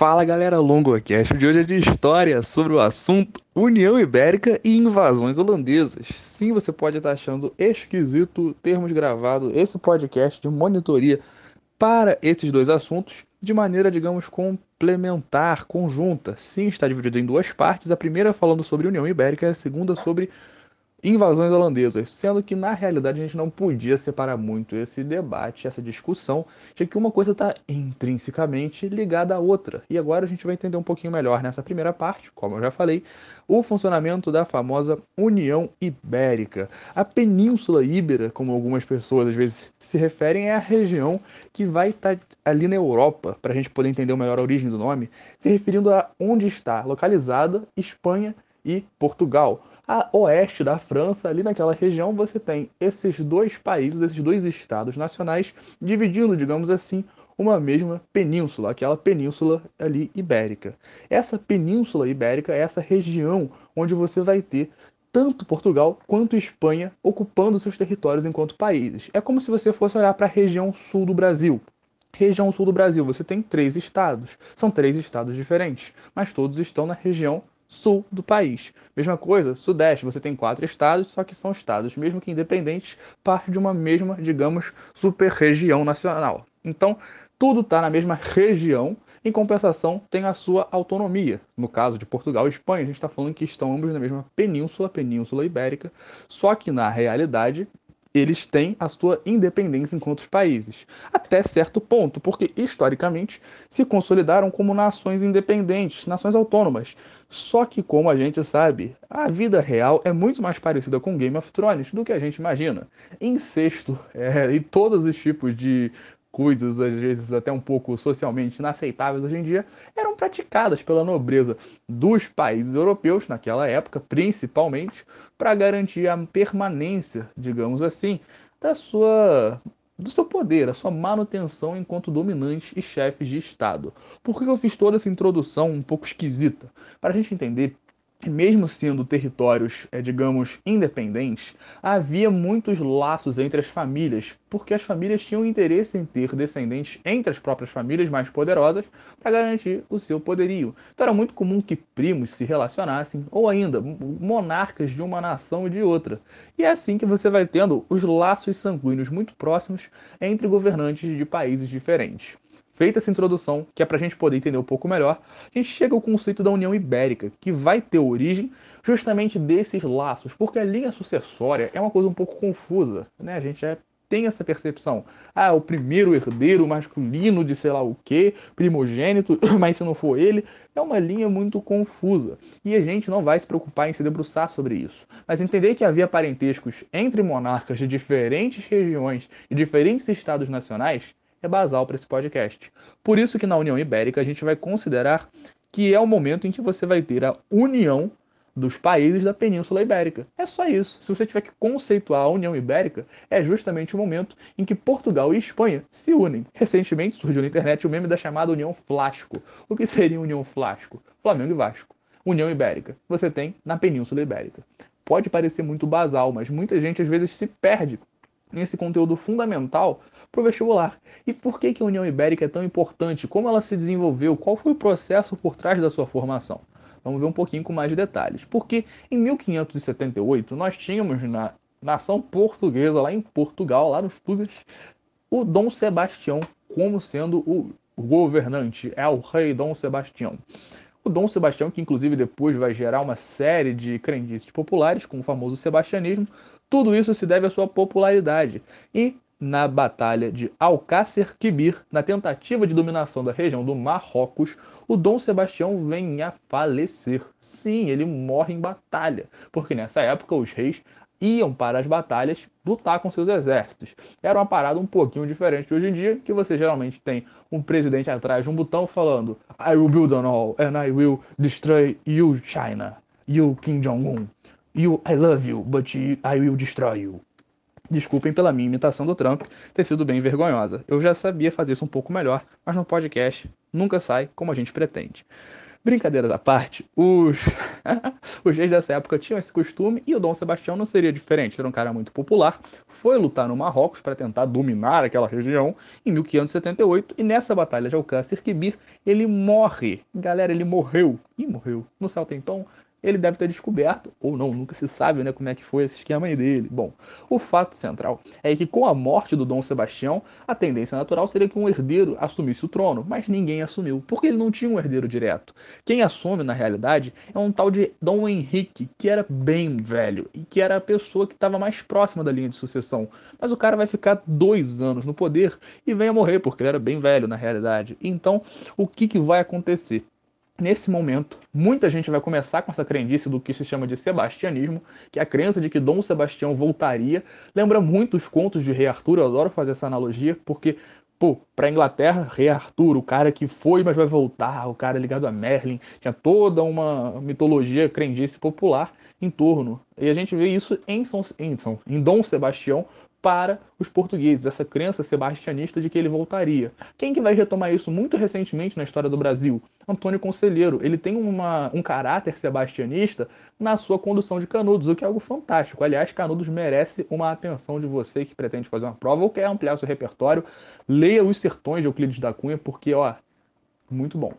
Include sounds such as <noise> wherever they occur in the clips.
Fala galera, LongoCast de hoje é de história sobre o assunto União Ibérica e invasões holandesas. Sim, você pode estar achando esquisito termos gravado esse podcast de monitoria para esses dois assuntos de maneira, digamos, complementar, conjunta. Sim, está dividido em duas partes, a primeira falando sobre União Ibérica e a segunda sobre invasões holandesas, sendo que na realidade a gente não podia separar muito esse debate, essa discussão, de que uma coisa está intrinsecamente ligada à outra. E agora a gente vai entender um pouquinho melhor nessa primeira parte, como eu já falei, o funcionamento da famosa União Ibérica. A Península Ibera, como algumas pessoas às vezes se referem, é a região que vai estar tá ali na Europa, para a gente poder entender melhor a origem do nome, se referindo a onde está localizada Espanha e Portugal a oeste da França, ali naquela região, você tem esses dois países, esses dois estados nacionais, dividindo, digamos assim, uma mesma península, aquela península ali ibérica. Essa península ibérica é essa região onde você vai ter tanto Portugal quanto Espanha ocupando seus territórios enquanto países. É como se você fosse olhar para a região sul do Brasil. Região sul do Brasil, você tem três estados. São três estados diferentes, mas todos estão na região sul do país. Mesma coisa, sudeste, você tem quatro estados, só que são estados, mesmo que independentes, parte de uma mesma, digamos, super-região nacional. Então, tudo está na mesma região, em compensação, tem a sua autonomia. No caso de Portugal e Espanha, a gente está falando que estão ambos na mesma península, Península Ibérica, só que na realidade eles têm a sua independência enquanto países, até certo ponto, porque historicamente se consolidaram como nações independentes, nações autônomas. Só que, como a gente sabe, a vida real é muito mais parecida com Game of Thrones do que a gente imagina. Incesto é, e todos os tipos de coisas, às vezes até um pouco socialmente inaceitáveis hoje em dia, eram praticadas pela nobreza dos países europeus, naquela época, principalmente, para garantir a permanência, digamos assim, da sua do seu poder, a sua manutenção enquanto dominantes e chefes de Estado. Por que eu fiz toda essa introdução um pouco esquisita? Para a gente entender mesmo sendo territórios, é, digamos, independentes, havia muitos laços entre as famílias, porque as famílias tinham interesse em ter descendentes entre as próprias famílias mais poderosas para garantir o seu poderio. Então era muito comum que primos se relacionassem, ou ainda monarcas de uma nação e de outra. E é assim que você vai tendo os laços sanguíneos muito próximos entre governantes de países diferentes. Feita essa introdução, que é para a gente poder entender um pouco melhor, a gente chega ao conceito da União Ibérica, que vai ter origem justamente desses laços, porque a linha sucessória é uma coisa um pouco confusa, né? A gente já tem essa percepção. Ah, o primeiro herdeiro masculino de sei lá o que, primogênito, <coughs> mas se não for ele, é uma linha muito confusa. E a gente não vai se preocupar em se debruçar sobre isso. Mas entender que havia parentescos entre monarcas de diferentes regiões e diferentes estados nacionais é basal para esse podcast. Por isso que na União Ibérica a gente vai considerar que é o momento em que você vai ter a união dos países da Península Ibérica. É só isso. Se você tiver que conceituar a União Ibérica, é justamente o momento em que Portugal e Espanha se unem. Recentemente surgiu na internet o meme da chamada União Flasco. O que seria União Flasco? Flamengo e Vasco. União Ibérica. Você tem na Península Ibérica. Pode parecer muito basal, mas muita gente às vezes se perde nesse conteúdo fundamental para o vestibular. E por que, que a União Ibérica é tão importante? Como ela se desenvolveu? Qual foi o processo por trás da sua formação? Vamos ver um pouquinho com mais de detalhes. Porque em 1578 nós tínhamos na nação portuguesa, lá em Portugal, lá nos Tugas, o Dom Sebastião como sendo o governante, é o rei Dom Sebastião. O Dom Sebastião, que inclusive depois vai gerar uma série de crendices populares, como o famoso sebastianismo, tudo isso se deve à sua popularidade. E na Batalha de Alcácer Quibir, na tentativa de dominação da região do Marrocos, o Dom Sebastião vem a falecer. Sim, ele morre em batalha, porque nessa época os reis iam para as batalhas lutar com seus exércitos. Era uma parada um pouquinho diferente de hoje em dia, que você geralmente tem um presidente atrás de um botão falando I will build on all and I will destroy you, China, you Kim Jong-un. You, I love you, but I will destroy you. Desculpem pela minha imitação do Trump ter sido bem vergonhosa. Eu já sabia fazer isso um pouco melhor, mas no podcast nunca sai como a gente pretende. Brincadeiras à parte, os, <laughs> os reis dessa época tinham esse costume e o Dom Sebastião não seria diferente. Era um cara muito popular, foi lutar no Marrocos para tentar dominar aquela região em 1578 e nessa batalha de Alcácer Quibir ele morre. Galera, ele morreu. E morreu. No Saltenton, ele deve ter descoberto, ou não, nunca se sabe né, como é que foi esse esquema aí dele. Bom, o fato central é que com a morte do Dom Sebastião, a tendência natural seria que um herdeiro assumisse o trono, mas ninguém assumiu, porque ele não tinha um herdeiro direto. Quem assume, na realidade, é um tal de Dom Henrique, que era bem velho, e que era a pessoa que estava mais próxima da linha de sucessão. Mas o cara vai ficar dois anos no poder e vem a morrer, porque ele era bem velho, na realidade. Então, o que, que vai acontecer? Nesse momento, muita gente vai começar com essa crendice do que se chama de sebastianismo, que é a crença de que Dom Sebastião voltaria. Lembra muito os contos de Rei Arthur, eu adoro fazer essa analogia, porque, pô, pra Inglaterra, Rei Arthur, o cara que foi, mas vai voltar, o cara ligado a Merlin, tinha toda uma mitologia crendice popular em torno. E a gente vê isso em, São, em, São, em Dom Sebastião para os portugueses, essa crença sebastianista de que ele voltaria. Quem que vai retomar isso muito recentemente na história do Brasil? Antônio Conselheiro. Ele tem uma, um caráter sebastianista na sua condução de Canudos, o que é algo fantástico. Aliás, Canudos merece uma atenção de você que pretende fazer uma prova ou quer ampliar seu repertório. Leia Os Sertões de Euclides da Cunha, porque, ó, muito bom.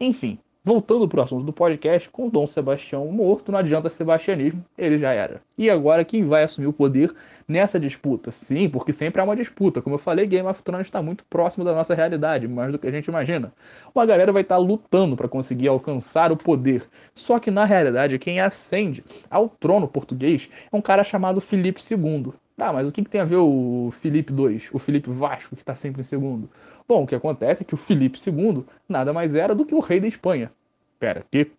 Enfim, Voltando para o assunto do podcast, com Dom Sebastião morto, não adianta sebastianismo, ele já era. E agora quem vai assumir o poder nessa disputa? Sim, porque sempre há uma disputa. Como eu falei, Game of Thrones está muito próximo da nossa realidade, mais do que a gente imagina. Uma galera vai estar tá lutando para conseguir alcançar o poder. Só que na realidade, quem ascende ao trono português é um cara chamado Filipe II. Tá, mas o que, que tem a ver o Felipe II, o Felipe Vasco, que está sempre em segundo? Bom, o que acontece é que o Felipe II nada mais era do que o rei da Espanha. Pera, que?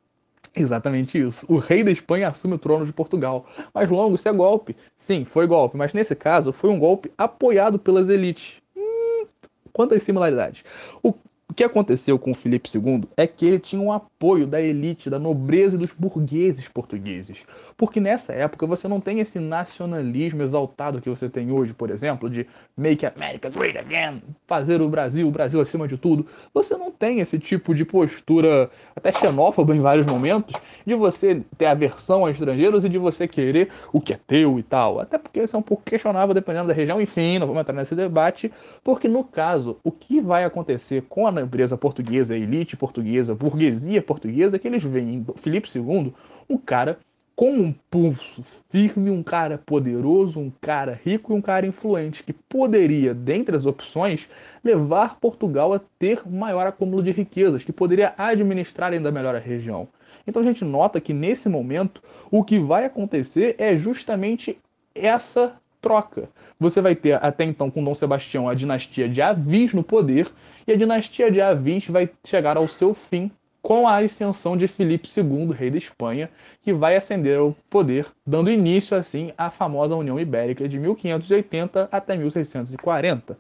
Exatamente isso. O rei da Espanha assume o trono de Portugal. Mas longo, isso é golpe. Sim, foi golpe, mas nesse caso foi um golpe apoiado pelas elites. Hum, quantas similaridades? O que aconteceu com o Felipe II é que ele tinha um apoio da elite, da nobreza e dos burgueses portugueses. Porque nessa época você não tem esse nacionalismo exaltado que você tem hoje, por exemplo, de Make America Great Again, fazer o Brasil, o Brasil acima de tudo. Você não tem esse tipo de postura, até xenófoba em vários momentos, de você ter aversão a estrangeiros e de você querer o que é teu e tal. Até porque isso é um pouco questionável dependendo da região. Enfim, não vamos entrar nesse debate, porque no caso, o que vai acontecer com a nobreza portuguesa, elite portuguesa, burguesia portuguesa, que eles veem em Filipe II um cara com um pulso firme, um cara poderoso, um cara rico e um cara influente, que poderia, dentre as opções, levar Portugal a ter maior acúmulo de riquezas, que poderia administrar ainda melhor a região. Então a gente nota que nesse momento o que vai acontecer é justamente essa troca. Você vai ter até então com Dom Sebastião a dinastia de Avis no poder, e a dinastia de Avis vai chegar ao seu fim com a ascensão de Filipe II, rei da Espanha, que vai ascender ao poder, dando início assim à famosa União Ibérica de 1580 até 1640.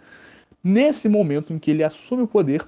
Nesse momento em que ele assume o poder,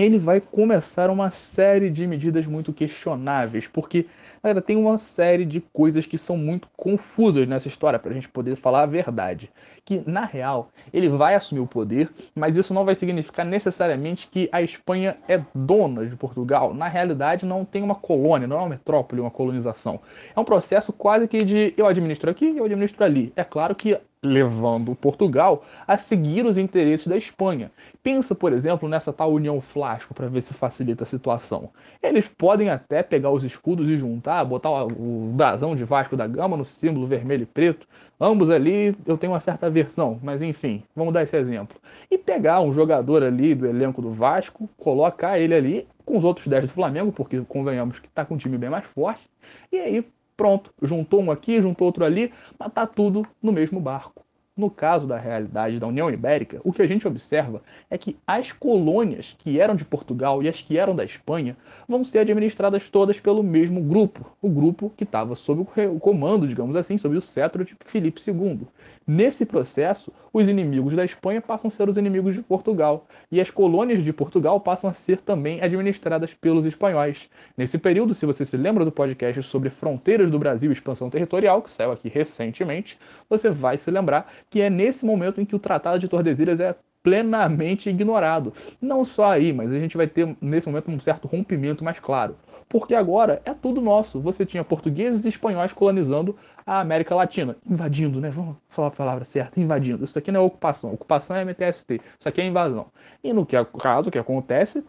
ele vai começar uma série de medidas muito questionáveis, porque galera, tem uma série de coisas que são muito confusas nessa história para a gente poder falar a verdade. Que na real ele vai assumir o poder, mas isso não vai significar necessariamente que a Espanha é dona de Portugal. Na realidade, não tem uma colônia, não é uma metrópole, uma colonização. É um processo quase que de eu administro aqui, eu administro ali. É claro que levando Portugal a seguir os interesses da Espanha. Pensa, por exemplo, nessa tal União Flasco para ver se facilita a situação. Eles podem até pegar os escudos e juntar, botar o brasão de Vasco da Gama no símbolo vermelho e preto. Ambos ali eu tenho uma certa aversão, mas enfim, vamos dar esse exemplo. E pegar um jogador ali do elenco do Vasco, colocar ele ali com os outros 10 do Flamengo, porque convenhamos que está com um time bem mais forte, e aí Pronto, juntou um aqui, juntou outro ali, mas tá tudo no mesmo barco. No caso da realidade da União Ibérica, o que a gente observa é que as colônias que eram de Portugal e as que eram da Espanha vão ser administradas todas pelo mesmo grupo, o grupo que estava sob o comando, digamos assim, sob o cetro de Filipe II. Nesse processo, os inimigos da Espanha passam a ser os inimigos de Portugal, e as colônias de Portugal passam a ser também administradas pelos espanhóis. Nesse período, se você se lembra do podcast sobre fronteiras do Brasil e expansão territorial, que saiu aqui recentemente, você vai se lembrar que é nesse momento em que o Tratado de Tordesilhas é plenamente ignorado. Não só aí, mas a gente vai ter nesse momento um certo rompimento mais claro. Porque agora é tudo nosso. Você tinha portugueses e espanhóis colonizando a América Latina. Invadindo, né? Vamos falar a palavra certa, invadindo. Isso aqui não é ocupação. Ocupação é MTST. Isso aqui é invasão. E no que, caso, o que acontece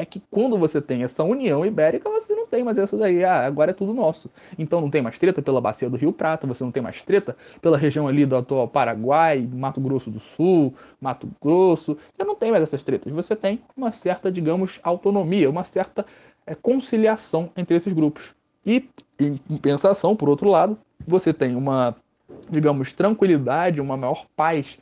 é que quando você tem essa união ibérica, você não tem mais essa daí, ah, agora é tudo nosso. Então não tem mais treta pela bacia do Rio Prata, você não tem mais treta pela região ali do atual Paraguai, Mato Grosso do Sul, Mato Grosso, você não tem mais essas tretas, você tem uma certa, digamos, autonomia, uma certa é, conciliação entre esses grupos. E, em compensação, por outro lado, você tem uma, digamos, tranquilidade, uma maior paz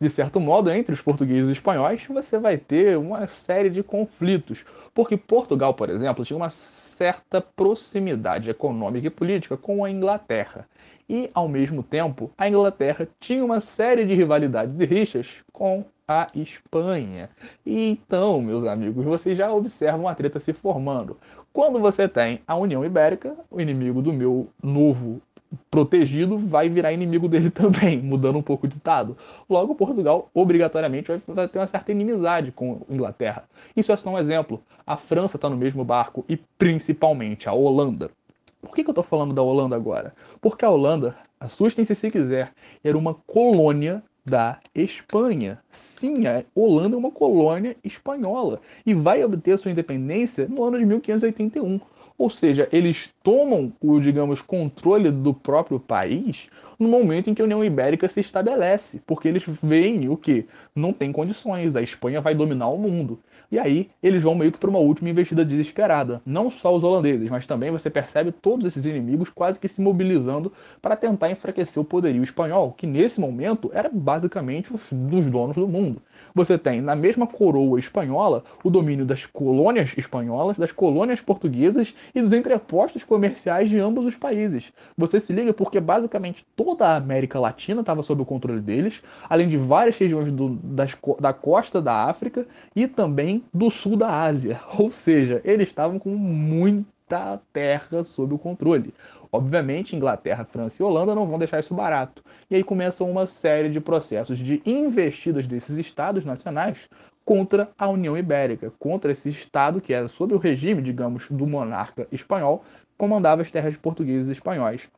de certo modo, entre os portugueses e espanhóis, você vai ter uma série de conflitos. Porque Portugal, por exemplo, tinha uma certa proximidade econômica e política com a Inglaterra. E, ao mesmo tempo, a Inglaterra tinha uma série de rivalidades e rixas com a Espanha. E então, meus amigos, vocês já observam a treta se formando. Quando você tem a União Ibérica, o inimigo do meu novo protegido vai virar inimigo <laughs> dele também, mudando um pouco o ditado. Logo, Portugal obrigatoriamente vai ter uma certa inimizade com a Inglaterra. Isso é só um exemplo. A França está no mesmo barco e principalmente a Holanda. Por que, que eu estou falando da Holanda agora? Porque a Holanda, assustem-se se quiser, era uma colônia da Espanha. Sim, a Holanda é uma colônia espanhola e vai obter sua independência no ano de 1581. Ou seja, eles tomam o, digamos, controle do próprio país no momento em que a União Ibérica se estabelece, porque eles veem o que não tem condições, a Espanha vai dominar o mundo. E aí eles vão meio que para uma última investida desesperada. Não só os holandeses, mas também você percebe todos esses inimigos quase que se mobilizando para tentar enfraquecer o poderio espanhol, que nesse momento era basicamente os dos donos do mundo. Você tem na mesma coroa espanhola o domínio das colônias espanholas, das colônias portuguesas e dos entrepostos comerciais de ambos os países. Você se liga porque basicamente toda a América Latina estava sob o controle deles, além de várias regiões do, das, da costa da África e também do sul da Ásia. <laughs> Ou seja, eles estavam com muita terra sob o controle. Obviamente, Inglaterra, França e Holanda não vão deixar isso barato. E aí começam uma série de processos de investidas desses estados nacionais contra a União Ibérica, contra esse estado que era sob o regime, digamos, do monarca espanhol, comandava as terras portuguesas e espanhóis.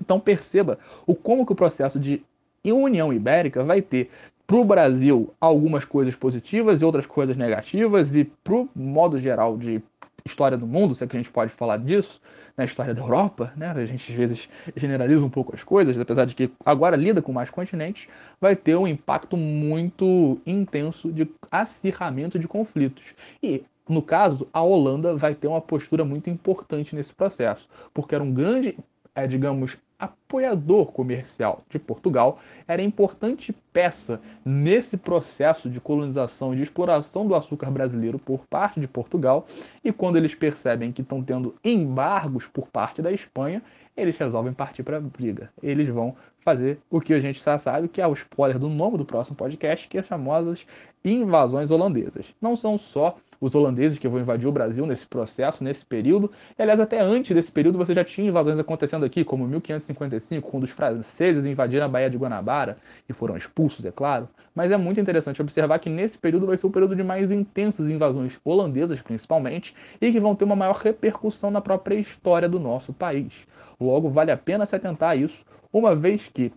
Então perceba o como que o processo de União Ibérica vai ter para o Brasil algumas coisas positivas e outras coisas negativas, e para o modo geral de história do mundo, se é que a gente pode falar disso, na história da Europa, né? A gente às vezes generaliza um pouco as coisas, apesar de que agora lida com mais continentes, vai ter um impacto muito intenso de acirramento de conflitos. E no caso, a Holanda vai ter uma postura muito importante nesse processo, porque era um grande, é, digamos, up apoiador comercial de Portugal, era importante peça nesse processo de colonização e de exploração do açúcar brasileiro por parte de Portugal. E quando eles percebem que estão tendo embargos por parte da Espanha, eles resolvem partir para a briga. Eles vão fazer o que a gente já sabe, que é o spoiler do nome do próximo podcast, que é as famosas invasões holandesas. Não são só os holandeses que vão invadir o Brasil nesse processo, nesse período. E, aliás, até antes desse período você já tinha invasões acontecendo aqui, como 1555 1945, quando os franceses invadiram a Baía de Guanabara e foram expulsos, é claro, mas é muito interessante observar que nesse período vai ser o período de mais intensas invasões holandesas, principalmente, e que vão ter uma maior repercussão na própria história do nosso país. Logo, vale a pena se atentar a isso, uma vez que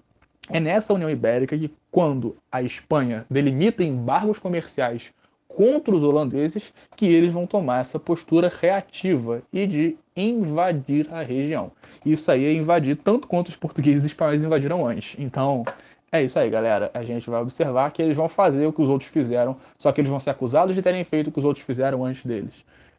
é nessa União Ibérica que, quando a Espanha delimita embargos comerciais contra os holandeses, que eles vão tomar essa postura reativa e de invadir a região. Isso aí é invadir tanto quanto os portugueses e espanhóis invadiram antes. Então, é isso aí, galera. A gente vai observar que eles vão fazer o que os outros fizeram, só que eles vão ser acusados de terem feito o que os outros fizeram antes deles.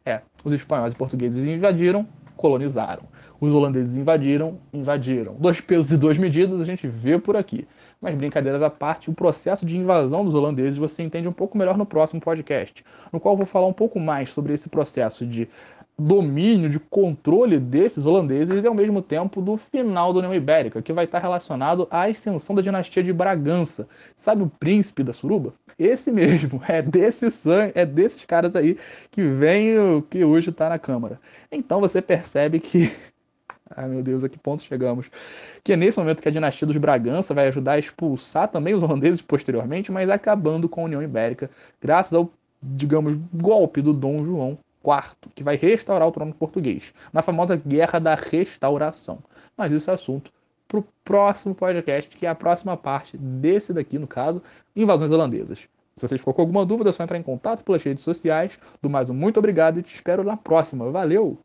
É, os espanhóis e portugueses invadiram, colonizaram. Os holandeses invadiram, invadiram. Dois pesos e duas medidas a gente vê por aqui. Mas brincadeiras à parte, o processo de invasão dos holandeses você entende um pouco melhor no próximo podcast, no qual eu vou falar um pouco mais sobre esse processo de domínio, de controle desses holandeses e ao mesmo tempo do final da União Ibérica, que vai estar relacionado à ascensão da dinastia de Bragança. Sabe o príncipe da suruba? Esse <laughs> mesmo, é desse sangue, é desses caras aí que vem o que hoje está na Câmara. Então você percebe que <laughs> Ai meu Deus, a que ponto chegamos? Que é nesse momento que a dinastia dos Bragança vai ajudar a expulsar também os holandeses posteriormente, mas acabando com a União Ibérica, graças ao, digamos, golpe do Dom João IV, que vai restaurar o trono português, na famosa Guerra da Restauração. Mas isso é assunto para o próximo podcast, que é a próxima parte desse daqui, no caso, Invasões Holandesas. Se você ficou com alguma dúvida, é só entrar em contato pelas redes sociais. Do mais um muito obrigado e te espero na próxima. Valeu!